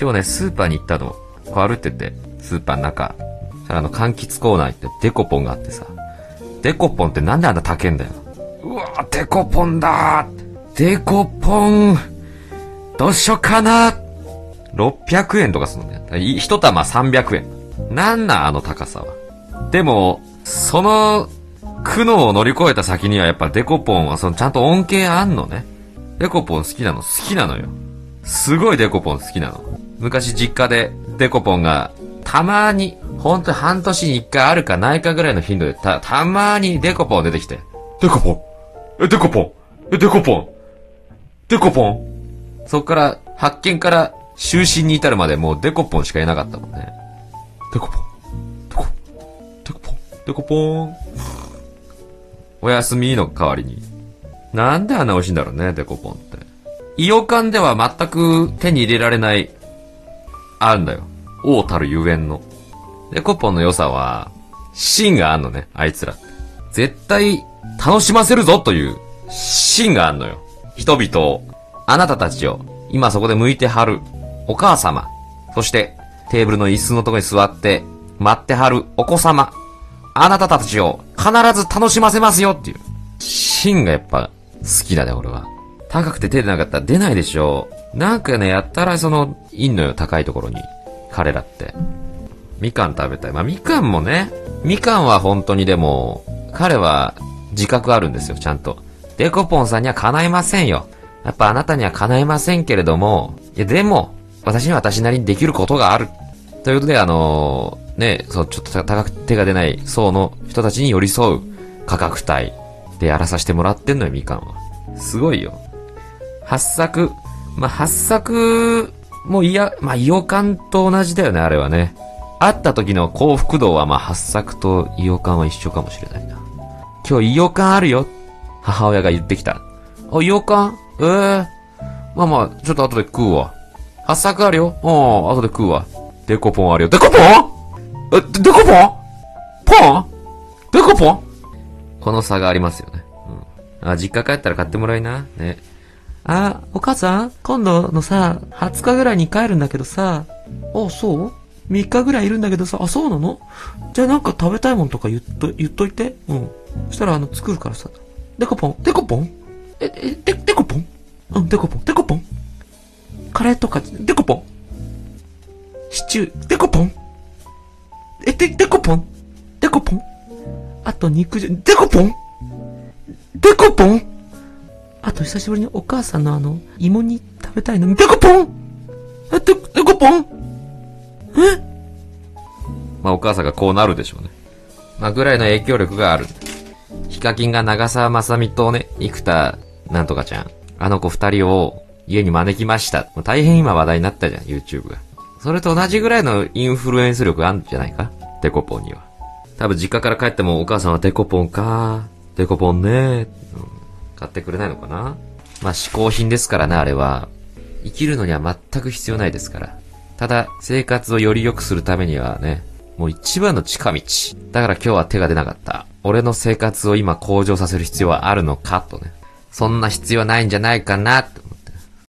今日ね、スーパーに行ったの。こう歩ってて、スーパーの中。そあの、柑橘コーナー行ってデコポンがあってさ。デコポンってなんであんな高えんだよ。うわぁ、デコポンだーデコポンどうしよっかな600円とかするんだよ。一玉300円。なんなんあの高さは。でも、その苦悩を乗り越えた先にはやっぱデコポンはそのちゃんと恩恵あんのね。デコポン好きなの好きなのよ。すごいデコポン好きなの。昔実家でデコポンがたまに、ほんと半年に一回あるかないかぐらいの頻度でた、たまにデコポン出てきて。デコポン？え、デコポン？え、デコポン？デコポン？そっから、発見から就寝に至るまでもうデコポンしかいなかったもんね。デコポン？デコ、デコポン？デコポン？おやすみの代わりに。なんであんな美味しいんだろうね、デコポンって。イオカンでは全く手に入れられない、あるんだよ。王たるゆえんの。デコッポンの良さは、芯があんのね、あいつら。絶対、楽しませるぞという、芯があんのよ。人々を、あなたたちを、今そこで向いてはる、お母様。そして、テーブルの椅子のとこに座って、待ってはるお子様。あなたたちを必ず楽しませますよっていう。芯がやっぱ好きだね、俺は。高くて手出なかったら出ないでしょ。なんかね、やったらその、いんのよ、高いところに。彼らって。みかん食べたい。まあ、みかんもね、みかんは本当にでも、彼は自覚あるんですよ、ちゃんと。デコポンさんには叶いませんよ。やっぱあなたには叶いませんけれども、いやでも、私には私なりにできることがある。ということで、あのね、そう、ちょっと高く手が出ない層の人たちに寄り添う価格帯でやらさせてもらってんのよ、みかんは。すごいよ。八作、まあ、八作、もういや、まあ、イオカンと同じだよね、あれはね。会った時の幸福度は、まあ、八作とイオカンは一緒かもしれないな。今日イオカンあるよ。母親が言ってきた。あ、イオカンええー。まあまあ、ちょっと後で食うわ。八作あるよ？うん、後で食うわ。デコポンあるよ。デコポン？え、デコポン？ポン？デコポン？この差がありますよね。うん。あ、実家帰ったら買ってもらいな。ね。あ、お母さん今度のさ、20日ぐらいに帰るんだけどさ。あ、そう ?3 日ぐらいいるんだけどさ。あ、そうなの？じゃあなんか食べたいもんとか言っと、言っといて。うん。そしたらあの、作るからさ。デコポン？デコポン？え、え、デ、デコポン？うん、デコポン。デコポン？カレーとか、デコポン？シチュー、デコポン？え、で、デコポン？デコポン？あと肉汁、デコポン？デコポン？あと久しぶりにお母さんのあの、芋煮食べたいの？に。デコポンえ、デ、コポンえ？まあお母さんがこうなるでしょうね。まあぐらいの影響力がある。ヒカキンが長澤まさみとね、生田なんとかちゃん。あの子二人を家に招きました。もう大変今話題になったじゃん、YouTube が。それと同じぐらいのインフルエンス力あるんじゃないか？デコポンには。多分実家から帰ってもお母さんはデコポンかデコポンね、うん、買ってくれないのかな？まあ嗜好品ですからね、あれは。生きるのには全く必要ないですから。ただ、生活をより良くするためにはね、もう一番の近道。だから今日は手が出なかった。俺の生活を今向上させる必要はあるのか？とね。そんな必要ないんじゃないかな？と。